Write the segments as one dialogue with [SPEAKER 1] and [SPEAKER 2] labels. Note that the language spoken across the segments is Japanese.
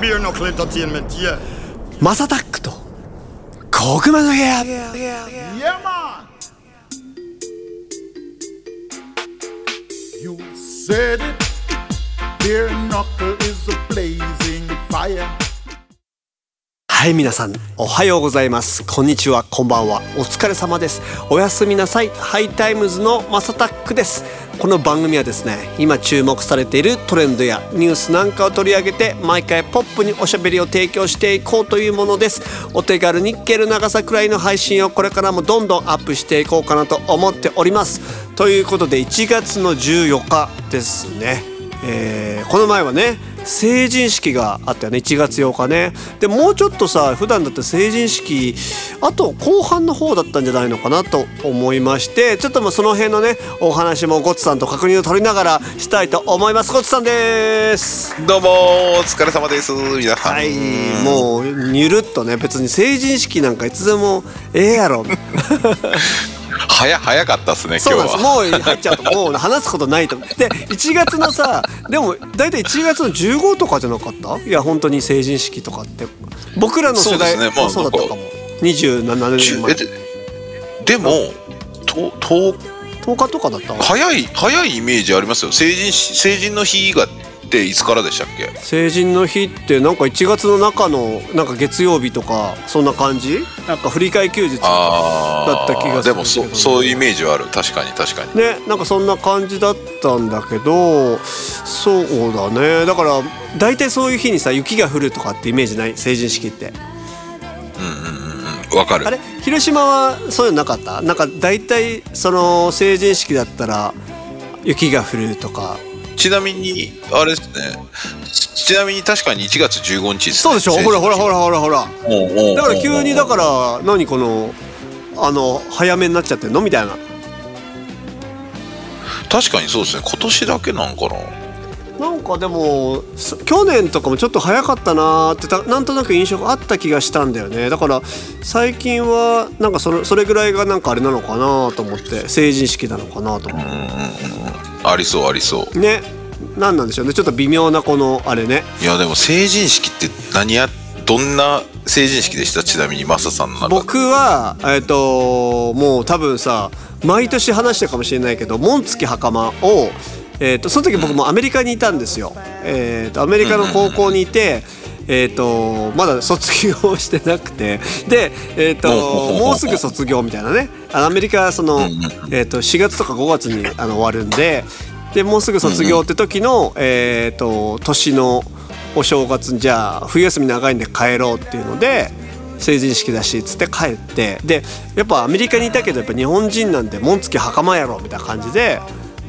[SPEAKER 1] Beer knuckle entertainment, yeah.
[SPEAKER 2] マサタックと小熊の部屋
[SPEAKER 1] Yeah, man. You said it. Beer knuckle is a blazing fire.
[SPEAKER 2] はい皆さんおはようございます。こんにちはこんばんは。お疲れ様です。おやすみなさい。ハイタイムズのマサタックです。この番組はですね今注目されているトレンドやニュースなんかを取り上げて毎回ポップにおしゃべりを提供していこうというものです。お手軽に聞ける長さくらいの配信をこれからもどんどんアップしていこうかなと思っております。ということで1月の14日ですね。えーこの前はね成人式があったよね。1月8日ね。でもうちょっとさ普段だって成人式あと後半の方だったんじゃないのかなと思いましてちょっともうその辺のねお話もゴッツさんと確認を取りながらしたいと思います。ゴッツさんです。
[SPEAKER 3] どうもお疲れ様です。皆さん。
[SPEAKER 2] はい。もうにゅるっとね別に成人式なんかいつでもええやろ
[SPEAKER 3] 早早かったっすね今日は。
[SPEAKER 2] もう入っちゃうと もう話すことないと。で1月のさでも大体1月の15とかじゃなかった？いや本当に成人式とかって。僕らの世代
[SPEAKER 3] そう
[SPEAKER 2] そうだったかも。27
[SPEAKER 3] ちゅえ
[SPEAKER 2] 年前。
[SPEAKER 3] ででもとと
[SPEAKER 2] 10日とかだった？
[SPEAKER 3] 早い早いイメージありますよ。成人し成人の日がっていつからでしたっけ？
[SPEAKER 2] 成人の日ってなんか1月の中のなんか月曜日とかそんな感じ？なんか振り替え休日
[SPEAKER 3] あ
[SPEAKER 2] だった気がするけど
[SPEAKER 3] でもそそういうイメージはある。確かに確かに。
[SPEAKER 2] ねなんかそんな感じだったんだけどそうだね。だから大体そういう日にさ雪が降るとかってイメージない？成人式って。
[SPEAKER 3] わかる。
[SPEAKER 2] あれ？広島はそういうのなかった？なんか大体その成人式だったら雪が降るとか
[SPEAKER 3] ちなみにあれですね。ちちなみに確かに1月15日です、ね、
[SPEAKER 2] そうでしょ？ほらほらほらほらほら。だから急にだから何このあの早めになっちゃってんの？みたいな。
[SPEAKER 3] 確かにそうですね。今年だけなんかな。
[SPEAKER 2] なんかでもす去年とかもちょっと早かったなーってたなんとなく印象があった気がしたんだよね。だから最近はなんかそれそれぐらいがなんかあれなのかなと思って成人式なのかなと思っ
[SPEAKER 3] ありそうありそう。
[SPEAKER 2] てね。なんなんでしょうね。ちょっと微妙なこのあれね。
[SPEAKER 3] いやでも成人式って何やどんな成人式でした？ちなみにマサさんの中で。
[SPEAKER 2] 僕はえっ、ともう多分さ毎年話したかもしれないけど紋付き袴を、えー、とその時僕もアメリカにいたんですよ。えー、とアメリカの高校にいて、えー、とまだ卒業してなくて。で、えー、ともうすぐ卒業みたいなね。あのアメリカはその、えー、と4月とか5月にあの終わるんで。でもうすぐ卒業って時の、えー、と年のお正月にじゃあ冬休み長いんで帰ろうっていうので成人式だしっつって帰って。でやっぱアメリカにいたけどやっぱ日本人なんで紋付き袴やろみたいな感じで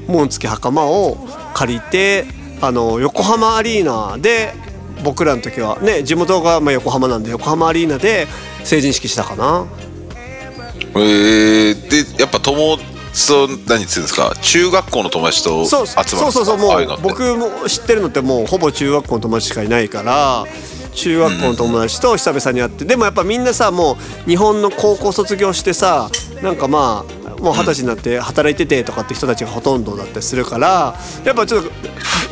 [SPEAKER 2] 紋付き袴を借りてあの横浜アリーナで僕らの時はね地元がまあ横浜なんで横浜アリーナで成人式したかな。
[SPEAKER 3] えー、でやっぱ友そう何っつうんですか？中学校の友達と集まる
[SPEAKER 2] そうそうそうも
[SPEAKER 3] う
[SPEAKER 2] 僕も知ってるのってもうほぼ中学校の友達しかいないから中学校の友達と久々に会ってでもやっぱみんなさもう日本の高校卒業してさなんかまあもう二十歳になって働いててとかって人たちがほとんどだったりするからやっぱちょっと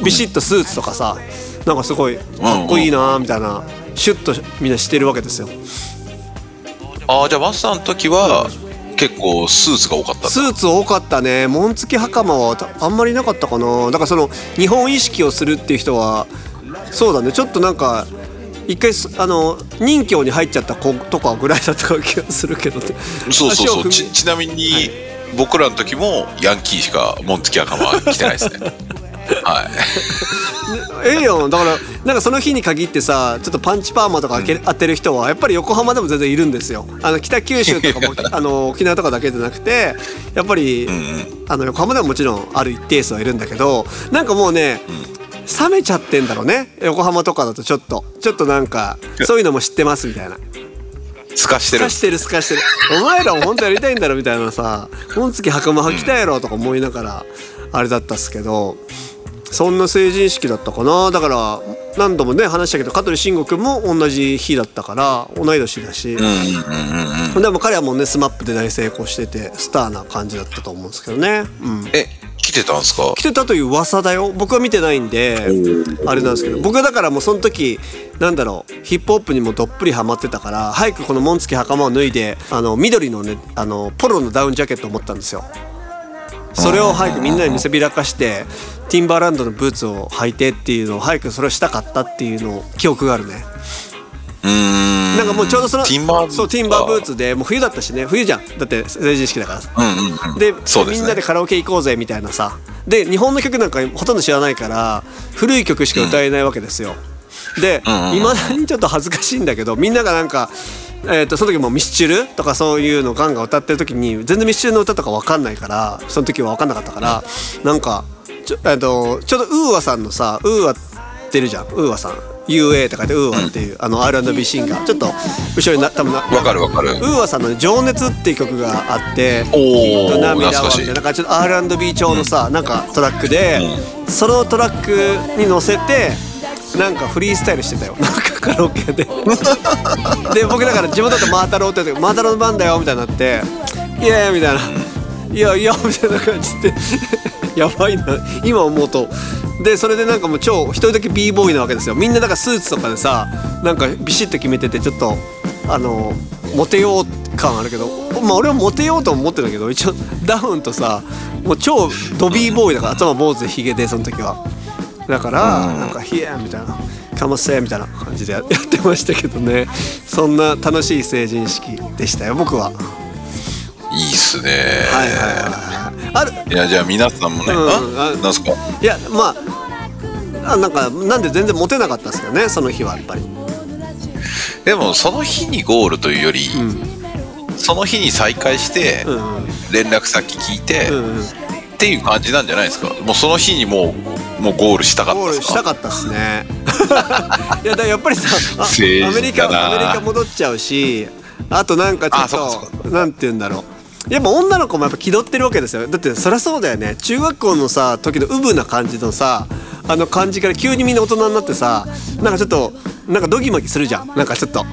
[SPEAKER 2] ビシッとスーツとかさなんかすごいかっこいいなみたいなシュッとみんなしてるわけですよ。
[SPEAKER 3] ああじゃあマサさんの時は結構スーツが多かった
[SPEAKER 2] スーツ多かったね。紋付き袴はたあんまりなかったかな。だからその日本意識をするっていう人はそうだね。ちょっとなんか一回すあの任教に入っちゃった子とかぐらいだった気がするけど。ね
[SPEAKER 3] そうそうそう。ちちなみに、僕らの時もヤンキーしか紋付き袴は着てないですねはい。
[SPEAKER 2] ええよだからなんかその日に限ってさちょっとパンチパーマとか当て,、当てる人はやっぱり横浜でも全然いるんですよ。あの北九州とかも あの沖縄とかだけじゃなくてやっぱり、あの横浜でももちろんある一定数はいるんだけどなんかもうね、冷めちゃってんだろうね。横浜とかだとちょっと。ちょっとなんかそういうのも知ってますみたいな。
[SPEAKER 3] 透かしてる。
[SPEAKER 2] すかしてるすかしてる。お前らも本当やりたいんだろみたいなさ本月袴履きたいやろとか思いながらあれだったっすけどそんな成人式だったかな。だから何度もね話したけど香取慎吾君も同じ日だったから同い年だし、でも彼はもうね SMAP で大成功しててスターな感じだったと思うんですけどね、うん、
[SPEAKER 3] え北てたんですか？
[SPEAKER 2] 来てたという噂だよ。僕は見てないんであれなんですけど。僕はだからもうその時なんだろうヒップホップにもどっぷりハマってたから早くこの紋付き袴を脱いであの緑のねあのポロのダウンジャケットを持ったんですよそれを早くみんなに見せびらかしてティンバーランドのブーツを履いてっていうのを早くそれをしたかったっていうのを記憶があるね。
[SPEAKER 3] うーん。
[SPEAKER 2] なんかもうちょうどその
[SPEAKER 3] ティンバー
[SPEAKER 2] そうティンバーブーツでもう冬だったしね。冬じゃん。だって成人式だから。
[SPEAKER 3] うんうんうん。
[SPEAKER 2] で
[SPEAKER 3] ね。
[SPEAKER 2] みんなでカラオケ行こうぜみたいなさ。で日本の曲なんかほとんど知らないから古い曲しか歌えないわけですよ、でい
[SPEAKER 3] んうんうん。
[SPEAKER 2] ま、未だにちょっと恥ずかしいんだけどみんながなんか、えー、とその時もミスチルとかそういうのガンガン歌ってる時に全然ミスチルの歌とか分かんないからその時は分かんなかったからなんかちょ,、えー、とちょうどウーアさんのさウーアってるじゃん。ウーアさん。UA とかでウーアっていう、あの R&B シンガーちょっと後ろにな多分な
[SPEAKER 3] わかるわかる。
[SPEAKER 2] ウーアさんのね「情熱」っていう曲があって
[SPEAKER 3] おー
[SPEAKER 2] 涙は
[SPEAKER 3] 懐かしい
[SPEAKER 2] みたいななんかちょっと R&B 調のさ、なんかトラックで、そのトラックに乗せてなんかフリースタイルしてたよ。なんかカラオケで。で僕だから地元だとマータローって言ってマータローの番だよみたいになってイエーイみたいな「いやいや」みたいな感じで。やばいな。今思うと。でそれでなんかもう超一人だけ b ボーイなわけですよ。みんなだからスーツとかでさなんかビシッと決めててちょっとあのモテよう感あるけど。まあ俺はモテようと思ってたけど一応ダウンとさもう超ドビーボーイだから頭坊主でヒゲでその時は。だからなんか「ヒエーみたいな「かませ」みたいな感じでや やってましたけどね。そんな楽しい成人式でしたよ僕は。
[SPEAKER 3] いいっすね。
[SPEAKER 2] はいはいはいある。
[SPEAKER 3] いやじゃあ皆さんもね、
[SPEAKER 2] うん。あ
[SPEAKER 3] あなんすか？
[SPEAKER 2] いやまああなんかなんで全然モテなかったですけどねその日はやっぱり。
[SPEAKER 3] でもその日にゴールというより、その日に再会して、
[SPEAKER 2] うん。
[SPEAKER 3] 連絡先聞いて、
[SPEAKER 2] うんうん
[SPEAKER 3] っていう感じなんじゃないですか？もうその日にもうもうゴールしたかった
[SPEAKER 2] ゴールしたかったっすね。いやだからやっぱりさアメリカアメリカ戻っちゃうしあとなんかちょっとなんて言うんだろう。やっぱ女の子もやっぱ気取ってるわけですよ。だってそりゃそうだよね。中学校のさ時のウブな感じのさあの感じから急にみんな大人になってさなんかちょっとなんかドギマギするじゃん。なんかちょっと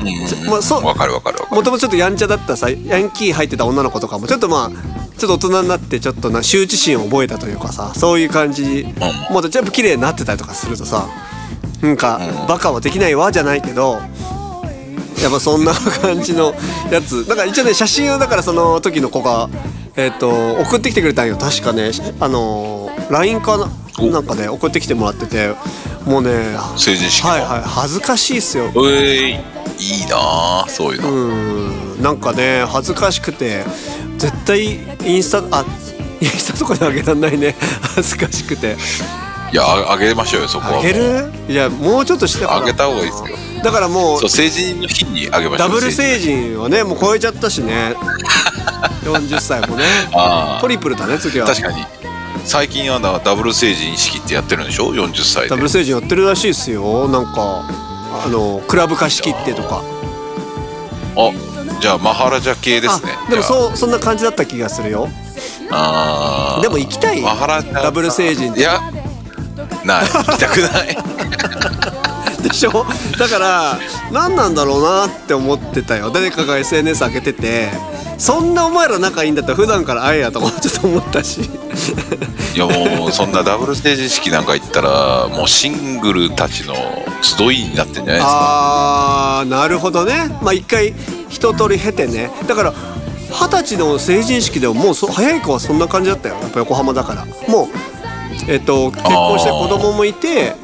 [SPEAKER 3] うん
[SPEAKER 2] まあそう
[SPEAKER 3] わかるわかるわかる。
[SPEAKER 2] もともとちょっとやんちゃだったさヤンキー入ってた女の子とかもちょっとまあちょっと大人になってちょっとな羞恥心を覚えたというかさそういう感じ。もっと全部綺麗になってたりとかするとさなんかバカはできないわじゃないけどやっぱそんな感じのやつ。だから一応ね写真をだからその時の子がえっ、と送ってきてくれたんよ。確かねあの LINE かなんかね送ってきてもらっててもうね
[SPEAKER 3] 成人式の
[SPEAKER 2] はいはい恥ずかしいっすよ。
[SPEAKER 3] うえいいいなあそういうの、
[SPEAKER 2] うん。なんかね恥ずかしくて絶対インスタあインスタとかであげらんないね。恥ずかしくて。
[SPEAKER 3] いやああげましょうよそこは
[SPEAKER 2] あげる？いやもうちょっとして
[SPEAKER 3] あげた方がいいですよ。
[SPEAKER 2] だからもう
[SPEAKER 3] そう成人の日にあげましょう
[SPEAKER 2] ダブル
[SPEAKER 3] 成
[SPEAKER 2] 成人はねもう超えちゃったしね。40歳もね。トリプルだね次は。
[SPEAKER 3] 確かに最近はなダブル成人式ってやってるんでしょ？40歳で。
[SPEAKER 2] ダブル成人やってるらしいっすよ。なんかあのクラブ貸し切ってとか。
[SPEAKER 3] あじゃあマハラジャ系ですね。
[SPEAKER 2] あでもそうそんな感じだった気がするよ。
[SPEAKER 3] あ
[SPEAKER 2] でも行きたい。
[SPEAKER 3] マハラ
[SPEAKER 2] ダブル成人
[SPEAKER 3] いやない。行きたくない。
[SPEAKER 2] でしょ？だから何なんだろうなって思ってたよ。誰かが SNS 開けててそんなお前ら仲いいんだったら普段から会えやとかちょっと思ったし。
[SPEAKER 3] いやもうそんなダブル成人式なんか行ったらもうシングルたちの集いになってんじゃないですか。
[SPEAKER 2] あーなるほどね。まあ一回一通り経てね。だから二十歳の成人式でももうそ早い子はそんな感じだったよ。やっぱ横浜だから。もうえっと結婚して子供もいて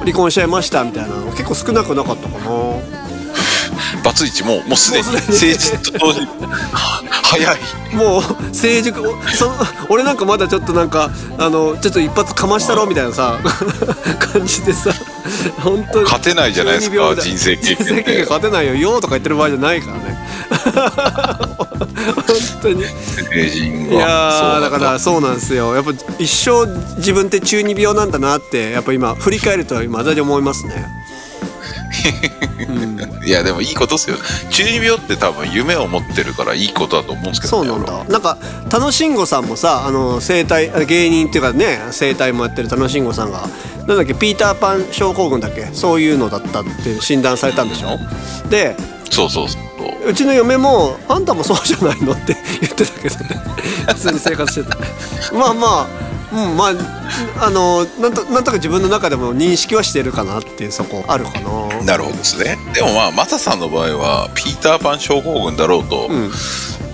[SPEAKER 2] 離婚しちゃいましたみたいなの結構少なくなかったかな
[SPEAKER 3] バツイチもうもうすでに。成人と同時には早い。
[SPEAKER 2] もう成熟おそ俺なんかまだちょっとなんかあのちょっと一発かましたろみたいなさ 感じでさ本当に
[SPEAKER 3] 勝てないじゃないですか
[SPEAKER 2] 12秒だ。
[SPEAKER 3] 人生経験
[SPEAKER 2] 人生経験勝てないよよーとか言ってる場合じゃないからね。本当に。
[SPEAKER 3] 成人
[SPEAKER 2] いやだ。からそうなんですよ。やっぱ一生自分って中二病なんだなってやっぱ今振り返ると今だに思いますね
[SPEAKER 3] いやでもいいことですよ。中二病って多分夢を持ってるからいいことだと思うんですけど、ね、
[SPEAKER 2] そうなんだ。なんか楽しんごさんもさあの生態あ芸人っていうかね生態もやってる楽しんごさんがなんだっけピーターパン症候群だっけ？そういうのだったって診断されたんでしょ？で
[SPEAKER 3] そうそうそう。
[SPEAKER 2] うちの嫁も「あんたもそうじゃないの?」って言ってたけどね。普通に生活してたまあまあうんまああのなんとなんとか自分の中でも認識はしてるかなっていうそこあるかな。
[SPEAKER 3] なるほどですね。でもまあマサさんの場合はピーターパン症候群だろうと、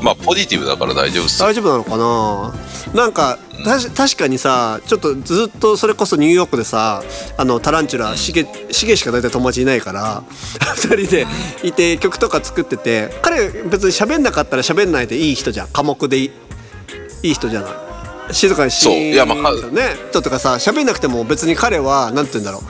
[SPEAKER 3] まあポジティブだから大丈夫ですよ。
[SPEAKER 2] 大丈夫なのかな。なんかたし確かにさちょっとずっとそれこそニューヨークでさあのタランチュラシゲシゲしか大体友達いないから2人でいて曲とか作ってて彼別に喋んなかったら喋んないでいい人じゃん。寡黙でいいいい人じゃない静かにし
[SPEAKER 3] そういやまあ
[SPEAKER 2] ね人とかさ喋んなくても別に彼はなんて言うんだろう。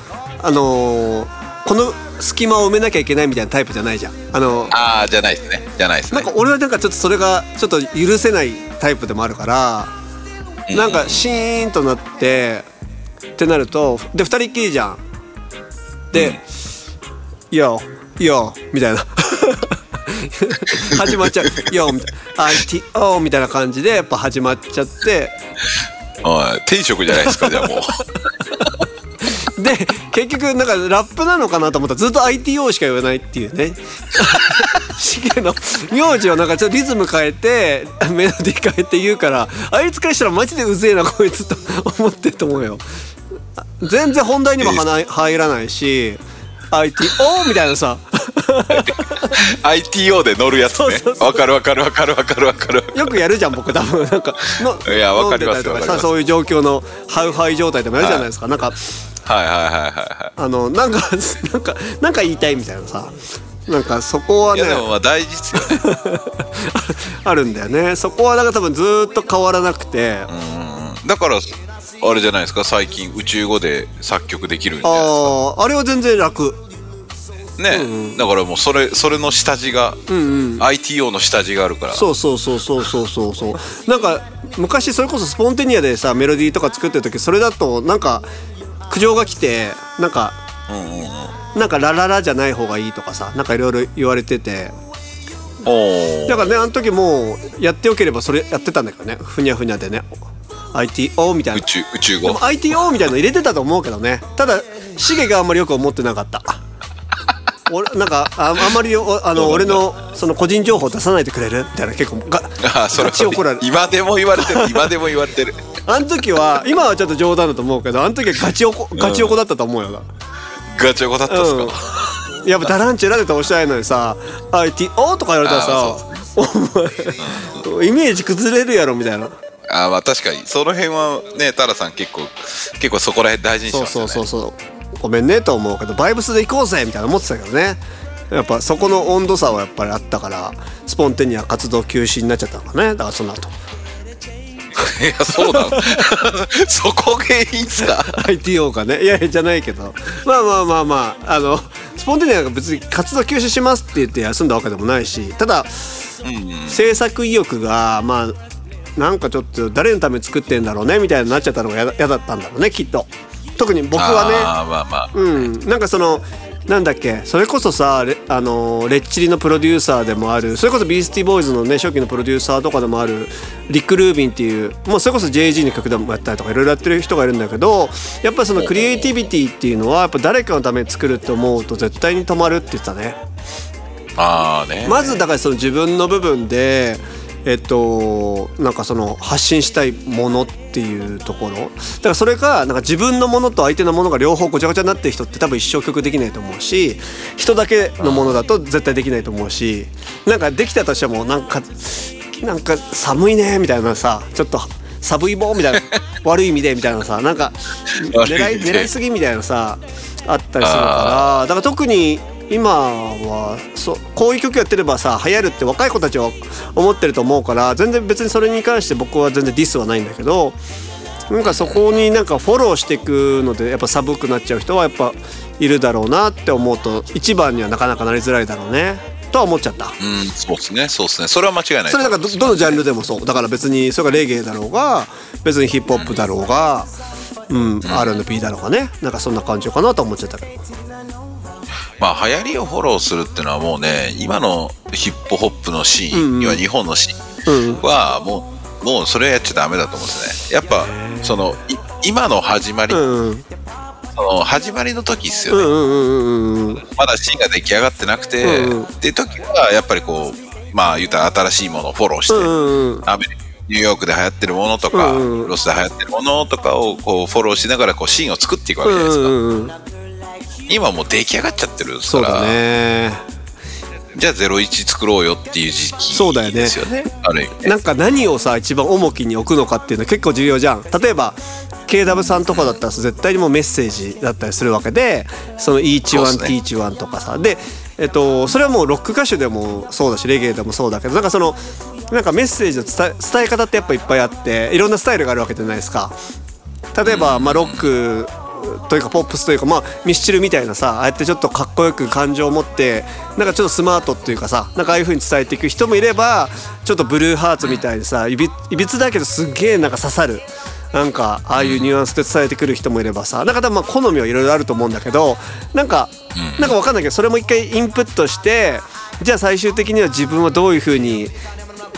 [SPEAKER 2] あのーこの隙間を埋めなきゃいけないみたいなタイプじゃないじゃん。あの
[SPEAKER 3] ああじゃないですね。じゃないですね。
[SPEAKER 2] なんか俺はなんかちょっとそれがちょっと許せないタイプでもあるからなんかシーンとなってってなるとで二人っきりじゃん。で「よよ」みたいな 始まっちゃう「よ」みたいな「ITO」みたいな感じでやっぱ始まっちゃって。
[SPEAKER 3] はい天職じゃないですかじゃあもう。
[SPEAKER 2] で結局なんかラップなのかなと思ったらずっと ITO しか言わないっていうね。シゲの名字をなんかちょっとリズム変えてメロディー変えて言うからあいつからしたらマジでうぜえなこいつと思ってると思うよ。全然本題にもはな入らないし ITO みたいなさ
[SPEAKER 3] ITO で乗るやつね。わかるわかるわかるわかるわかる。
[SPEAKER 2] よくやるじゃん僕多分。なんか の
[SPEAKER 3] いやわかります
[SPEAKER 2] 飲んでたりとか
[SPEAKER 3] わかります。
[SPEAKER 2] さそういう状況のハウハイ状態でもやるじゃないですか、なんか。
[SPEAKER 3] はい。はいはいはいは
[SPEAKER 2] あのなんかなんかなんか言いたいみたいなさ。なんかそこはいね。
[SPEAKER 3] いやでもまあ大事っすよね。
[SPEAKER 2] あるんだよね。そこはだから多分ずーっと変わらなくて、
[SPEAKER 3] だからあれじゃないですか？最近宇宙語で作曲できるんじゃないですか？
[SPEAKER 2] あああれは全然楽
[SPEAKER 3] ね、だからもうそれそれの下地が、ITO の下地があるから。
[SPEAKER 2] そうそうそうそうそうそう。そうなんか昔それこそスポンテニアでさメロディーとか作ってる時それだとなんか苦情が来てなんか、なんかラララじゃない方がいいとかさなんかいろいろ言われてて。
[SPEAKER 3] お
[SPEAKER 2] だからねあの時もうやってよければそれやってたんだけどね。ふにゃふにゃでね。ITO みたいな。
[SPEAKER 3] 宇宙宇宙語。
[SPEAKER 2] ITO みたいなの入れてたと思うけどね。ただシゲがあんまりよく思ってなかった俺なんかああんまりおあの俺のその個人情報出さないでくれる？みたいな結構が
[SPEAKER 3] あそれ
[SPEAKER 2] ガチ怒られる。
[SPEAKER 3] 今でも言われてる 今でも言われてる。
[SPEAKER 2] あの時は今はちょっと冗談だと思うけどあの時はガチおこガチおこだったと思うよな、
[SPEAKER 3] ガチョコだったんですか、
[SPEAKER 2] うん、やっぱタランチュラでとおっしゃるのにさ「ITO」とか言われたらさ
[SPEAKER 3] あ「
[SPEAKER 2] お前イメージ崩れるやろ」みたいな。
[SPEAKER 3] あーまあ確かに。その辺はねタラさん結構結構そこら辺大事にし
[SPEAKER 2] そう
[SPEAKER 3] ますよね。
[SPEAKER 2] そうそうそうごめんねと思うけどバイブスで行こうぜみたいな思ってたけどね。やっぱそこの温度差はやっぱりあったからスポンテニア活動休止になっちゃったのかね。だからその後。
[SPEAKER 3] いやそうなの。そこ原因っすか
[SPEAKER 2] ？ITO がねいやいやじゃないけど。まあまあまあまああのスポンテニアが別に活動休止しますって言って休んだわけでもないしただ、制作意欲がまあなんかちょっと誰のために作ってんだろうねみたいになっちゃったのが嫌だったんだろうねきっと特に僕はね
[SPEAKER 3] まあまあ。
[SPEAKER 2] うん、なんかそのなんだっけそれこそさレ,、あのーレッチリのプロデューサーでもあるそれこそビースティボーイズのね初期のプロデューサーとかでもあるリック・ルービンっていうもうそれこそ JG の曲でもやったりとかいろいろやってる人がいるんだけどやっぱそのクリエイティビティっていうのはやっぱ誰かのために作るって思うと絶対に止まるって言ってたね。
[SPEAKER 3] ああね。
[SPEAKER 2] まずだからその自分の部分でえっとなんかその発信したいものっていうところ。だからそれがなんか自分のものと相手のものが両方ごちゃごちゃになってる人って多分一生曲できないと思うし人だけのものだと絶対できないと思うしなんかできたとしてもなんかなんか寒いねみたいなさちょっと寒い棒みたいな 悪い意味でみたいなさなんか狙い狙いすぎみたいなさあったりするから。だから特に今はそこういう曲やってればさ流行るって若い子たちは思ってると思うから全然別にそれに関して僕は全然ディスはないんだけどなんかそこになんかフォローしていくのでやっぱ寒くなっちゃう人はやっぱいるだろうなって思うと一番にはなかなかなりづらいだろうねとは思っちゃった。
[SPEAKER 3] うんそうですね。そうですね。それは間違いない。
[SPEAKER 2] それだからどどのジャンルでもそう。だから別にそれがレゲエだろうが別にヒップホップだろうが、うん、R&B だろうがねなんかそんな感じかなと思っちゃったけど
[SPEAKER 3] まあ流行りをフォローするっていうのはもうね今のヒップホップのシーン、
[SPEAKER 2] うん
[SPEAKER 3] 日本のシーンはもうもうそれはやっちゃダメだと思うんですね。やっぱそのい今の始まり、
[SPEAKER 2] うんうん。
[SPEAKER 3] その始まりの時っすよね、
[SPEAKER 2] うんうんうんうんうん
[SPEAKER 3] まだシーンが出来上がってなくて、
[SPEAKER 2] うんうん。
[SPEAKER 3] っていう時はやっぱりこうまあ言うたら新しいものをフォローして、
[SPEAKER 2] うんうん
[SPEAKER 3] アメリニューヨークで流行ってるものとか、
[SPEAKER 2] うんうん。
[SPEAKER 3] ロスで流行ってるものとかをこうフォローしながらこうシーンを作っていくわけじゃないですか、
[SPEAKER 2] うんうんうん
[SPEAKER 3] 今もう出来上がっちゃってるんですから。
[SPEAKER 2] そうだね。
[SPEAKER 3] じゃあ01作ろうよっていう時期
[SPEAKER 2] そうだよね。
[SPEAKER 3] ですよね。ある意味ね
[SPEAKER 2] なんか何をさ一番重きに置くのかっていうのは結構重要じゃん。例えば KW さんとかだったら絶対にもうメッセージだったりするわけでその Each
[SPEAKER 3] そう
[SPEAKER 2] One
[SPEAKER 3] っすね。
[SPEAKER 2] Teach One とかさ。でえっとそれはもうロック歌手でもそうだしレゲエでもそうだけどなんかそのなんかメッセージの伝え伝え方ってやっぱいっぱいあっていろんなスタイルがあるわけじゃないですか。例えば、まあ、ロックというかポップスというか、まあ、ミスチルみたいなさああやってちょっとかっこよく感情を持ってなんかちょっとスマートっていうかさなんかああいう風に伝えていく人もいればちょっとブルーハーツみたいにさいびいびつだけどすっげえなんか刺さるなんかああいうニュアンスで伝えてくる人もいればさなんか多分まあ好みはいろいろあると思うんだけどなんかなんかわかんないけどそれも一回インプットしてじゃあ最終的には自分はどういう風に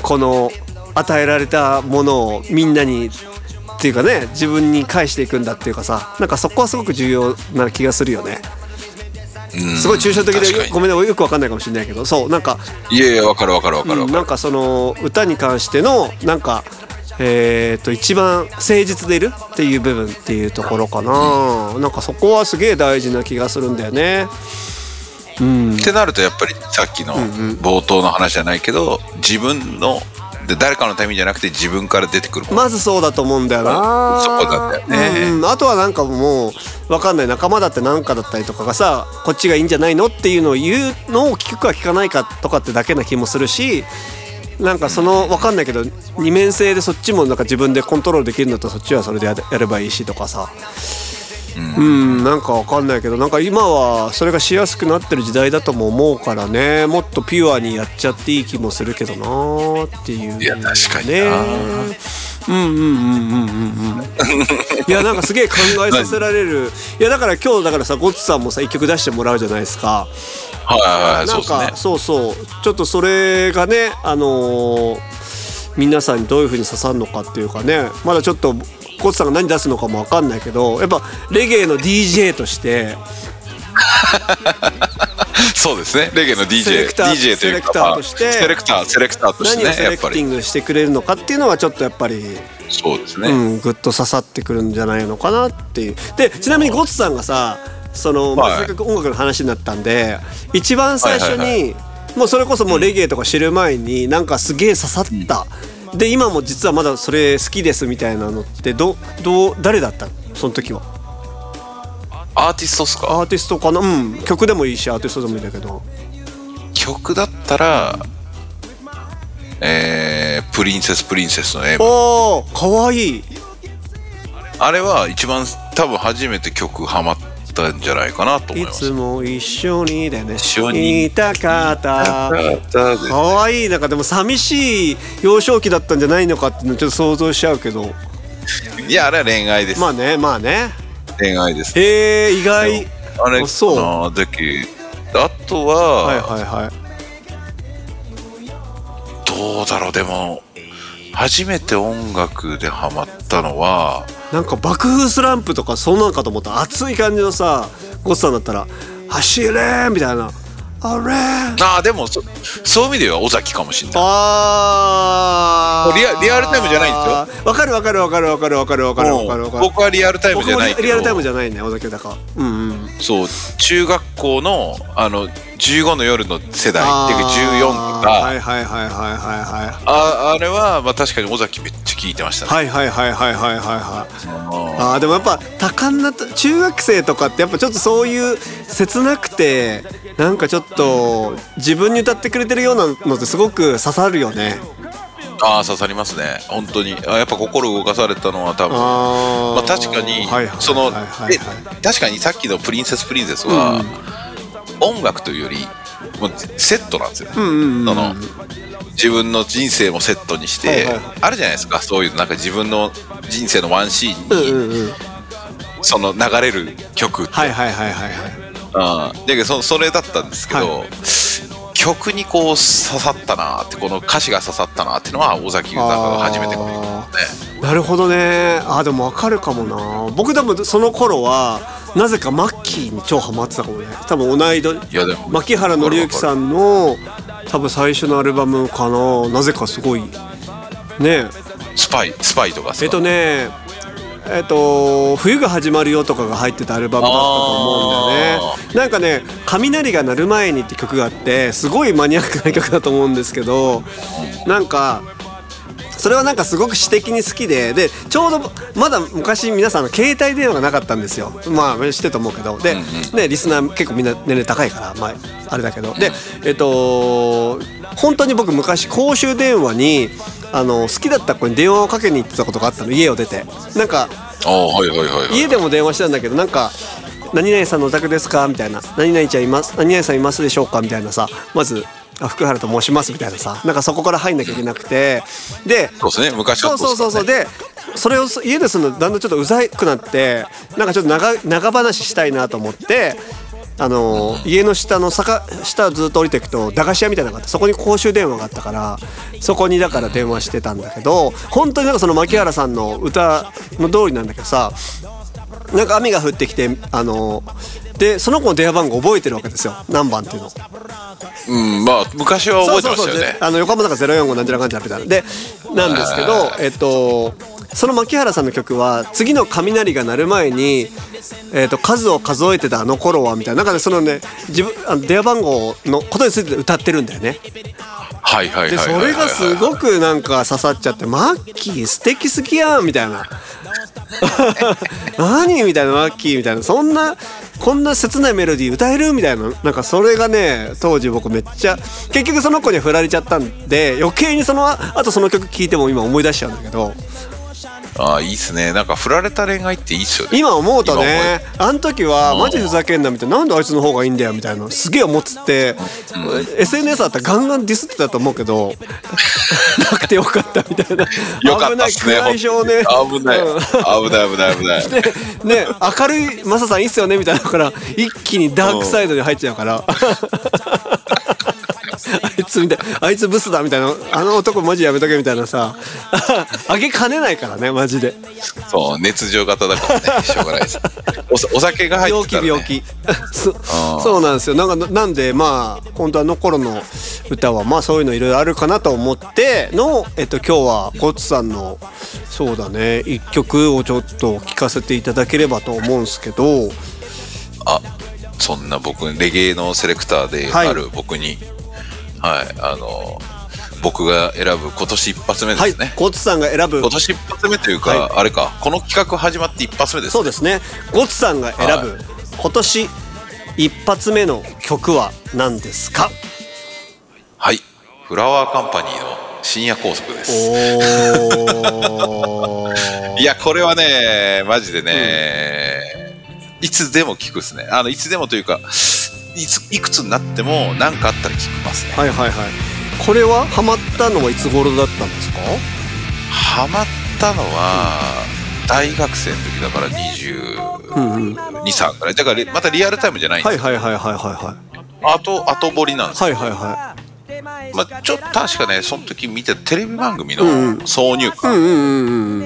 [SPEAKER 2] この与えられたものをみんなにっていうかね自分に返していくんだっていうかさなんかそこはすごく重要な気がするよね。
[SPEAKER 3] うん。
[SPEAKER 2] すごい抽象的でごめんねよくわかんないかもしれないけどそうなんか
[SPEAKER 3] いやいやわかるわかるわかるわかる、
[SPEAKER 2] なんかその歌に関してのなんかえー、と一番誠実でいるっていう部分っていうところかな、なんかそこはすげえ大事な気がするんだよね。うん。
[SPEAKER 3] ってなるとやっぱりさっきの冒頭の話じゃないけど自分ので誰かのためにじゃなくて自分から出てくる。
[SPEAKER 2] まずそうだと思うんだよな。
[SPEAKER 3] そこなんだよね。
[SPEAKER 2] うんうん。あとはなんかもうわかんない。仲間だって何かだったりとかがさこっちがいいんじゃないのっていうのを言うのを聞くか聞かないかとかってだけな気もするしなんかそのわかんないけど二面性でそっちもなんか自分でコントロールできるんだったらそっちはそれでややればいいしとかさうん、なんかわかんないけどなんか今はそれがしやすくなってる時代だとも思うからね。もっとピュアにやっちゃっていい気もするけどなーっていう
[SPEAKER 3] いや確かに
[SPEAKER 2] ね
[SPEAKER 3] な。
[SPEAKER 2] うんうんうんうんうんうんいやなんかすげえ考えさせられる。いやだから今日だからさゴッツさんもさ一曲出してもらうじゃないですか。
[SPEAKER 3] はいはいはい
[SPEAKER 2] なんか
[SPEAKER 3] ね。
[SPEAKER 2] そうそう。ちょっとそれがねあのー皆さんにどういう風に刺さるのかっていうかね。まだちょっとゴッツさんが何出すのかも分かんないけどやっぱレゲエの DJ として
[SPEAKER 3] そうですね。レゲエの DJ
[SPEAKER 2] セレクター
[SPEAKER 3] DJ という
[SPEAKER 2] セレク
[SPEAKER 3] かまあ
[SPEAKER 2] ターとして
[SPEAKER 3] セレクターセレクターとして
[SPEAKER 2] 何をセレクティングしてくれるのかっていうのはちょっとやっぱり
[SPEAKER 3] そうですね、
[SPEAKER 2] うん、ぐっと刺さってくるんじゃないのかなって。いうでちなみにゴッツさんがさその、まあ、
[SPEAKER 3] はい。
[SPEAKER 2] せっかく音楽の話になったんで一番最初に、もうそれこそもうレゲエとか知る前になんかすげえ刺さった、で今も実はまだそれ好きですみたいなのってどどう誰だったの？その時は。
[SPEAKER 3] アーティストっすか？
[SPEAKER 2] アーティストかな？うん。曲でもいいしアーティストでもいいんだけど。
[SPEAKER 3] 曲だったらえー、プリンセスプリンセスの M
[SPEAKER 2] おーかわい。い
[SPEAKER 3] あれは一番多分初めて曲ハマったんじゃないかなと思い
[SPEAKER 2] い
[SPEAKER 3] ます。
[SPEAKER 2] つも一緒にでね
[SPEAKER 3] 緒に。
[SPEAKER 2] いたかった。
[SPEAKER 3] か
[SPEAKER 2] かわいい。なんかでも寂しい幼少期だったんじゃないのかっていうのちょっと想像しちゃうけど。
[SPEAKER 3] いやあれは恋愛です、
[SPEAKER 2] まあねまあね。
[SPEAKER 3] 恋愛です。
[SPEAKER 2] へえ意外。
[SPEAKER 3] あれ
[SPEAKER 2] あそう。
[SPEAKER 3] かなだけあとは、
[SPEAKER 2] はいはいはい。
[SPEAKER 3] どうだろうでも初めて音楽でハマったのは
[SPEAKER 2] なんか爆風スランプとかそうなんかと思った。熱い感じのさゴッさんだったら「走れ!」みたいな「あれ!」
[SPEAKER 3] ああでもそそういう意味では尾崎かもしれない。
[SPEAKER 2] あ
[SPEAKER 3] リアリアルタイムじゃないんです
[SPEAKER 2] よ。わかるわかるわかるわかるわかるわかるわかる
[SPEAKER 3] 僕はリアルタイムじゃない
[SPEAKER 2] リアルタイムじゃないね尾崎だかうんうん。
[SPEAKER 3] そう中学校のあの15の夜の世代っていうか14とか、
[SPEAKER 2] はいはいはいはいはいはい。
[SPEAKER 3] ああれは、まあ、確かに尾崎めっちゃ聞いてましたね、
[SPEAKER 2] はいはいはいはいはいはいはい
[SPEAKER 3] あ
[SPEAKER 2] でもやっぱ多感な中学生とかってやっぱちょっとそういう切なくてなんかちょっと自分に歌ってくれてるようなのってすごく刺さるよね
[SPEAKER 3] あー刺さりますね本当にあやっぱ心動かされたのは多分まあ、確かにその確かにさっきの「プリンセスプリンセスは」音楽というよりもうセットなんですよ、
[SPEAKER 2] うんうんうん。
[SPEAKER 3] その自分の人生もセットにして、
[SPEAKER 2] はいはい。
[SPEAKER 3] あるじゃないですか。そういうなんか自分の人生のワンシーンに、
[SPEAKER 2] うんうんうん。
[SPEAKER 3] その流れる曲って、
[SPEAKER 2] はいはいはいはいはい。
[SPEAKER 3] あーだけどそそれだったんですけど、
[SPEAKER 2] は
[SPEAKER 3] 曲にこう刺さったなってこの歌詞が刺さったなっていうのは尾崎豊が初めて
[SPEAKER 2] なるほどね。あーでもわかるかもな。僕多分その頃はなぜかマッキーに超ハマってたかもね。多分同い年。牧原紀之さんの多分最初のアルバムかな。なぜかすごいね。
[SPEAKER 3] スパイスパイとか
[SPEAKER 2] えっとねえっと「冬が始まるよ」とかが入ってたアルバムだったと思うんだよね。なんかね「雷が鳴る前に」って曲があってすごいマニアックな曲だと思うんですけどなんかそれはなんかすごく詩的に好きででちょうどまだ昔皆さん携帯電話がなかったんですよ。まあ知ってると思うけど。で、ね、リスナー結構みんな年齢高いから。まああれだけど。でえっと本当に僕昔公衆電話にあの好きだった子に電話をかけに行ってたことがあったの。家を出て。なんか家でも電話したんだけどなんか「何々さんのお宅ですか?」みたいな「何々ちゃんいます何々さんいますでしょうか?」みたいなさ。まずあ福原と申しますみたいなさ。なんかそこから入んなきゃいけなくて。で
[SPEAKER 3] そうですね。昔は
[SPEAKER 2] そうそうそうそうでそれを家でするのだんだんちょっとうざくなってなんかちょっと長長話したいなと思ってあの家の下の坂下ずっと降りていくと駄菓子屋みたいなのがあってそこに公衆電話があったからそこにだから電話してたんだけど本当になんかその牧原さんの歌の通りなんだけどさなんか雨が降ってきてあのでその子の電話番号覚えてるわけですよ。何番っていうの。
[SPEAKER 3] うんまあ昔は覚えてましたよね。
[SPEAKER 2] であの横浜なんか045なんちゃらかんちゃらみたいなでなんですけどえっとその牧原さんの曲は次の雷が鳴る前に、えっと数を数えてたあの頃はみたいな。なんかねそのね自分あの電話番号のことについて歌ってるんだよね。
[SPEAKER 3] はいはいはい
[SPEAKER 2] でそれがすごくなんか刺さっちゃって「マッキー素敵すぎやん」みたいな「何?」みたいなマッキーみたいな。そんなこんな切ないメロディー歌えるみたいななんかそれがね当時僕めっちゃ結局その子に振られちゃったんで余計にそのあとその曲聴いても今思い出しちゃうんだけど
[SPEAKER 3] ああいいっすね。なんか振られた恋愛っていいっすよね。
[SPEAKER 2] 今思うとねあの時はマジふざけんなみたいななんであいつの方がいいんだよみたいなすげえ思ってて、SNS だったらガンガンディスってたと思うけど なくてよかったみたいな。
[SPEAKER 3] よかったっすね。
[SPEAKER 2] 危ない暗い少年
[SPEAKER 3] 危ない。
[SPEAKER 2] うん。
[SPEAKER 3] 危ない危ない危ない。
[SPEAKER 2] でね明るいマサさんいいっすよねみたいなから一気にダークサイドに入っちゃうから。あいつみたいあいつブスだみたいなあの男マジやめとけみたいなさあげかねないからねマジで。
[SPEAKER 3] そう熱情型だからね。しょうがないです。お酒が入
[SPEAKER 2] 病
[SPEAKER 3] ってたら、ね、
[SPEAKER 2] 気病気。そうなんですよ。なんかなんでまあ本当あの頃の歌はまあそういうのいろいろあるかなと思ってのえっと今日はゴッツさんのそうだね一曲をちょっと聴かせていただければと思うんですけど。
[SPEAKER 3] あそんな僕レゲエのセレクターで
[SPEAKER 2] はい。
[SPEAKER 3] ある僕にはい、あの僕が選ぶ今年一発目で
[SPEAKER 2] はい
[SPEAKER 3] すね、
[SPEAKER 2] ゴッツさんが選ぶ。
[SPEAKER 3] 今年一発目というか、
[SPEAKER 2] はい。
[SPEAKER 3] あれか。この企画始まって一発目です
[SPEAKER 2] そうですね。ゴッツさんが選ぶ、
[SPEAKER 3] はい。
[SPEAKER 2] 今年一発目の曲は何ですか？
[SPEAKER 3] はい。フラワーカンパニーの深夜拘束です。いやこれはねマジでね、いつでも聞くっすね。あのいつでもというかいついくつになっても何かあったら聞きますね。
[SPEAKER 2] はいはいはい。これはハマったのはいつ頃だったんですか？
[SPEAKER 3] ハマったのは大学生の時だから
[SPEAKER 2] うんうん。
[SPEAKER 3] 223ぐらい。だからまたリアルタイムじゃないんですよ、
[SPEAKER 2] はいはいはいはいはい
[SPEAKER 3] あと後掘りなんですよ、
[SPEAKER 2] はいはいは
[SPEAKER 3] まあ、ちょっと確かねその時見てたテレビ番組の挿入歌に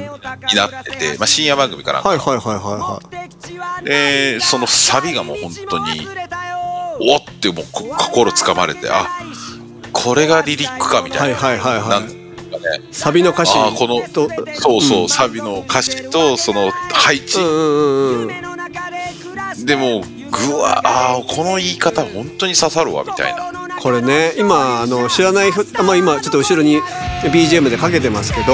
[SPEAKER 3] なってて、まあ、深夜番組かな
[SPEAKER 2] はいはいはいはいはい。
[SPEAKER 3] でそのサビがもう本当におってもうこ心つかまれてあこれがリリックかみたいな,、
[SPEAKER 2] はいはいはいはい。サビの歌詞
[SPEAKER 3] この
[SPEAKER 2] と
[SPEAKER 3] そうそう、サビの歌詞とその配置、
[SPEAKER 2] うんうんうんうん。
[SPEAKER 3] でもぐわあーこの言い方本当に刺さるわみたいな。
[SPEAKER 2] これね今あの知らないふあまあ今ちょっと後ろに BGM でかけてますけど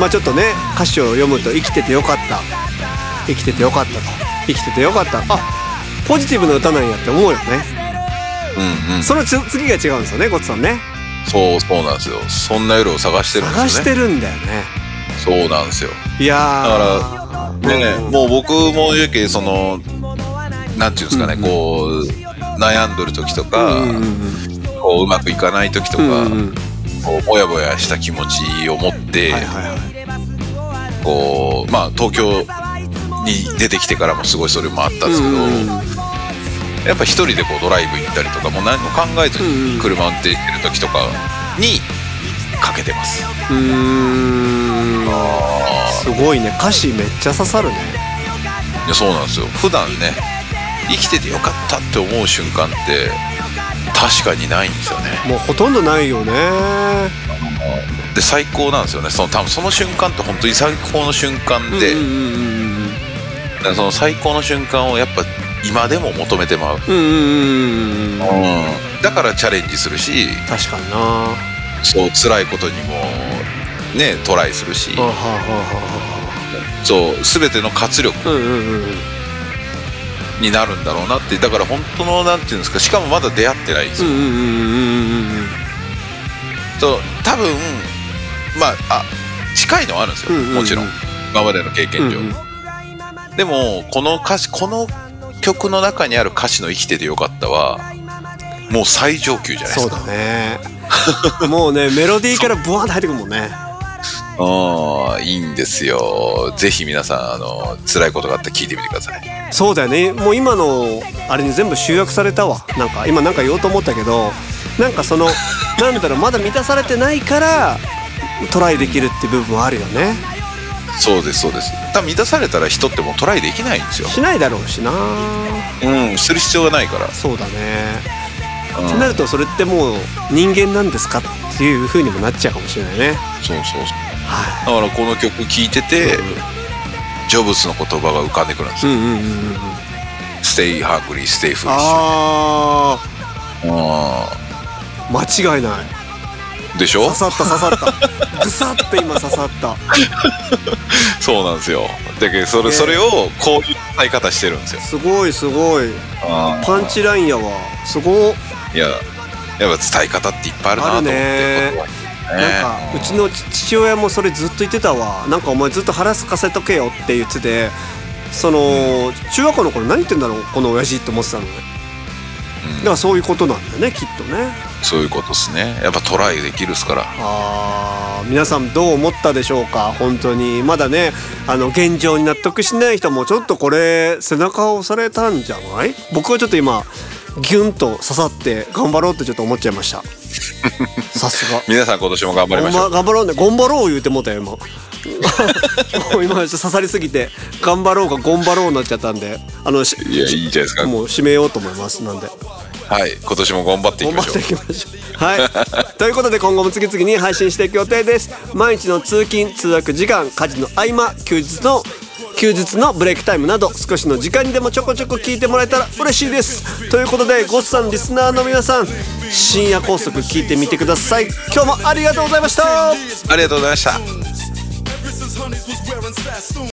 [SPEAKER 2] まあちょっとね歌詞を読むと生きててよかった。生きててよかったと。生きててよかった。あポジティブな歌なんやって思うよね。
[SPEAKER 3] うんうん。
[SPEAKER 2] そのつ次が違うんですよねゴッツさんね。
[SPEAKER 3] そうそうなんですよ。そんな夜を探してるんですよね。
[SPEAKER 2] 探してるんだよね。
[SPEAKER 3] そうなんですよ。
[SPEAKER 2] いや
[SPEAKER 3] だ
[SPEAKER 2] ー
[SPEAKER 3] でね、もう僕も言うけそのなんていうんですかね、こう悩んどる時とか、
[SPEAKER 2] うんうんうん。
[SPEAKER 3] こううまくいかない時とか、
[SPEAKER 2] うんうん。
[SPEAKER 3] こうぼやぼやした気持ちを持って、
[SPEAKER 2] はいはいはい。
[SPEAKER 3] こうまあ東京に出てきてからもすごいそれもあったんですけど、
[SPEAKER 2] うんうんうん
[SPEAKER 3] やっぱ一人でこうドライブ行ったりとかもう何も考えずに車運転してる時とかにかけてます。
[SPEAKER 2] うーん。すごいね。歌詞めっちゃ刺さるね。
[SPEAKER 3] いやそうなんですよ。普段ね生きててよかったって思う瞬間って確かにないんですよね。
[SPEAKER 2] もうほとんどないよね。
[SPEAKER 3] で最高なんですよね。その多分その瞬間って本当に最高の瞬間で、
[SPEAKER 2] うんうんうん。
[SPEAKER 3] だからその最高の瞬間をやっぱ今でも求めてまう、
[SPEAKER 2] うん
[SPEAKER 3] だからチャレンジするし。
[SPEAKER 2] 確かにな。は
[SPEAKER 3] そう辛いことにもねトライするし。そう全ての活力になるんだろうなって。だから本当のなんていうんですか。しかもまだ出会ってないんですよ、そう多分まああ近いのはあるんですよ、もちろん。今までの経験上、でもこの歌詞この曲の中にある歌詞の「生きててよかったは」もう最上級じゃないで
[SPEAKER 2] そう
[SPEAKER 3] すか
[SPEAKER 2] だね。もうねメロディーからブワーンって入ってくるもんね。
[SPEAKER 3] うんいいんですよ。ぜひ皆さんあの辛いことがあったら聞いてみてください。
[SPEAKER 2] そうだよね。もう今のあれに全部集約されたわ。なんか今なんか言おうと思ったけどなんかその なんだろうまだ満たされてないからトライできるって部分はあるよね
[SPEAKER 3] そうですそうです。多分満たされたら人ってもうトライできないんですよ。
[SPEAKER 2] しないだろうしな。
[SPEAKER 3] うんする必要がないから、
[SPEAKER 2] そうだね。
[SPEAKER 3] うん。
[SPEAKER 2] ってなるとそれってもう人間なんですかっていう風にもなっちゃうかもしれないね。
[SPEAKER 3] そうそうそう。
[SPEAKER 2] は
[SPEAKER 3] だからこの曲聴いてて、ジョブズの言葉が浮かんでくるんですよ、
[SPEAKER 2] いうんうんうんうん。
[SPEAKER 3] Stay hungry, stay foolish
[SPEAKER 2] あ
[SPEAKER 3] う
[SPEAKER 2] ー間違いない。
[SPEAKER 3] んでしょ？
[SPEAKER 2] 刺さった刺さった。ぐさって今刺さった。
[SPEAKER 3] そうなんですよ。だけどそれそれをこういう使い方してるんですよ。
[SPEAKER 2] すごいすごい。
[SPEAKER 3] あ
[SPEAKER 2] パンチラインやわ。すごっ。
[SPEAKER 3] いややっぱ伝え方っていっぱいあるなと思って。
[SPEAKER 2] あるね。なんかうちの父親もそれずっと言ってたわ。なんかお前ずっと腹すかせとけよって言っててその中学校の頃何言ってんだろうこの親父って思ってたのね。だからそういうことなんだよねきっとね
[SPEAKER 3] そういうことですね。やっぱトライできるっすから。
[SPEAKER 2] あー皆さんどう思ったでしょうか？本当に。まだねあの現状に納得しない人もちょっとこれ背中を押されたんじゃない？僕はちょっと今ギュンと刺さって頑張ろうってちょっと思っちゃいました。さすが。
[SPEAKER 3] 皆さん今年も頑張りましょう。
[SPEAKER 2] 頑張頑張ろうね。頑張ろう言うてもうたよ今。もう今刺さりすぎて頑張ろうが頑張ろうになっちゃったんであのし
[SPEAKER 3] いやいいじゃないですか。
[SPEAKER 2] もう締めようと思います。なんで
[SPEAKER 3] はい今年も頑張っていきましょう。
[SPEAKER 2] 頑張っていきましょう。はい。ということで今後も次々に配信していく予定です。毎日の通勤通学時間家事の合間休日の休日のブレイクタイムなど少しの時間にでもちょこちょこ聞いてもらえたら嬉しいです。ということでゴッさんリスナーの皆さん深夜高速聞いてみてください。今日もありがとうございました。
[SPEAKER 3] ありがとうございました